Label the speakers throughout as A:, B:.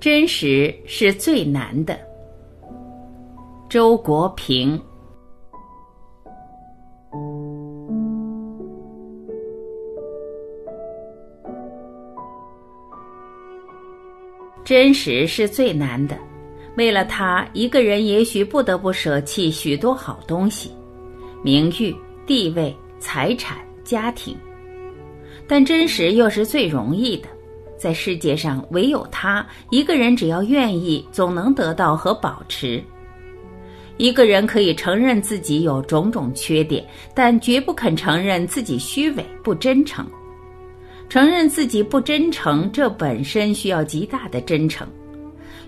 A: 真实是最难的。周国平。真实是最难的，为了他，一个人也许不得不舍弃许多好东西，名誉、地位、财产、家庭。但真实又是最容易的，在世界上唯有他一个人，只要愿意，总能得到和保持。一个人可以承认自己有种种缺点，但绝不肯承认自己虚伪不真诚。承认自己不真诚，这本身需要极大的真诚。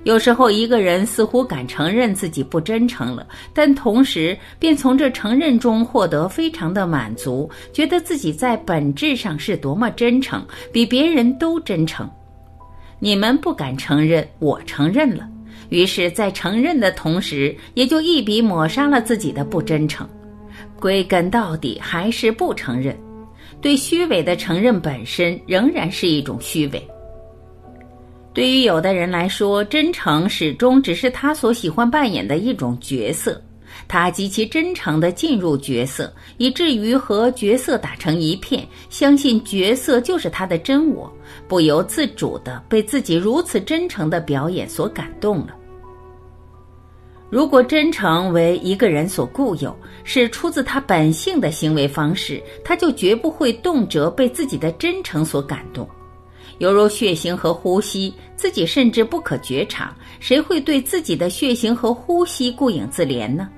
A: 有时候，一个人似乎敢承认自己不真诚了，但同时便从这承认中获得非常的满足，觉得自己在本质上是多么真诚，比别人都真诚。你们不敢承认，我承认了，于是，在承认的同时，也就一笔抹杀了自己的不真诚。归根到底，还是不承认。对虚伪的承认本身，仍然是一种虚伪。对于有的人来说，真诚始终只是他所喜欢扮演的一种角色，他极其真诚地进入角色，以至于和角色打成一片，相信角色就是他的真我，不由自主地被自己如此真诚的表演所感动了。如果真诚为一个人所固有，是出自他本性的行为方式，他就绝不会动辄被自己的真诚所感动。犹如血型和呼吸，自己甚至不可觉察，谁会对自己的血型和呼吸顾影自怜呢？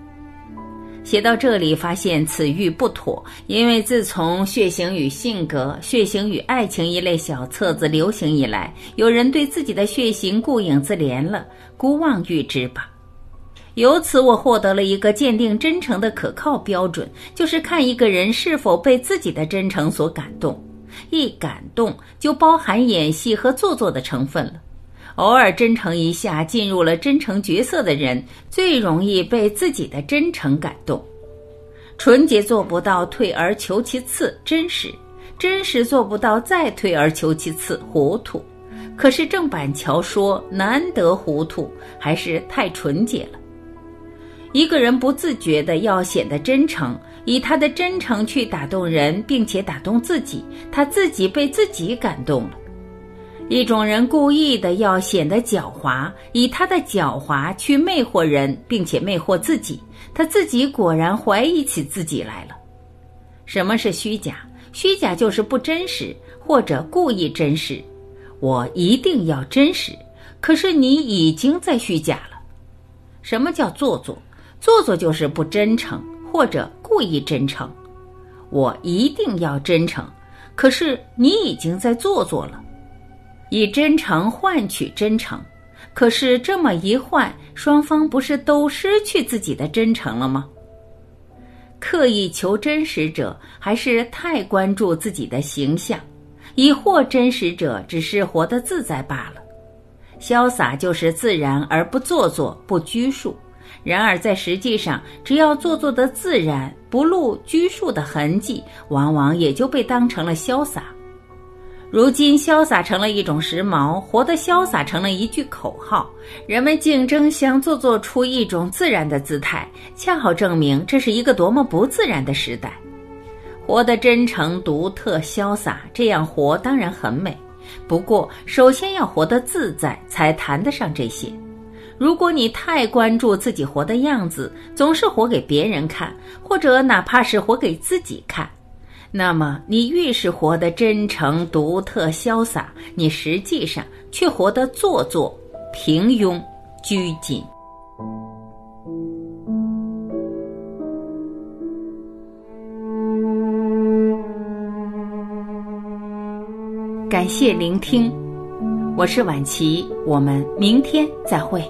A: 写到这里，发现此喻不妥，因为自从《血型与性格》《血型与爱情》一类小册子流行以来，有人对自己的血型顾影自怜了，孤妄欲之吧。由此，我获得了一个鉴定真诚的可靠标准，就是看一个人是否被自己的真诚所感动。一感动就包含演戏和做作的成分了。偶尔真诚一下，进入了真诚角色的人，最容易被自己的真诚感动。纯洁做不到退而求其次，真实；真实做不到再退而求其次，糊涂。可是郑板桥说：“难得糊涂，还是太纯洁了。”一个人不自觉的要显得真诚。以他的真诚去打动人，并且打动自己，他自己被自己感动了。一种人故意的要显得狡猾，以他的狡猾去魅惑人，并且魅惑自己，他自己果然怀疑起自己来了。什么是虚假？虚假就是不真实或者故意真实。我一定要真实，可是你已经在虚假了。什么叫做作？做作就是不真诚。或者故意真诚，我一定要真诚。可是你已经在做作了，以真诚换取真诚。可是这么一换，双方不是都失去自己的真诚了吗？刻意求真实者，还是太关注自己的形象；以获真实者，只是活得自在罢了。潇洒就是自然而不做作、不拘束。然而，在实际上，只要做作的自然，不露拘束的痕迹，往往也就被当成了潇洒。如今，潇洒成了一种时髦，活得潇洒成了一句口号，人们竞争想做作出一种自然的姿态，恰好证明这是一个多么不自然的时代。活得真诚、独特、潇洒，这样活当然很美。不过，首先要活得自在，才谈得上这些。如果你太关注自己活的样子，总是活给别人看，或者哪怕是活给自己看，那么你越是活得真诚、独特、潇洒，你实际上却活得做作、平庸、拘谨。感谢聆听，我是晚琪，我们明天再会。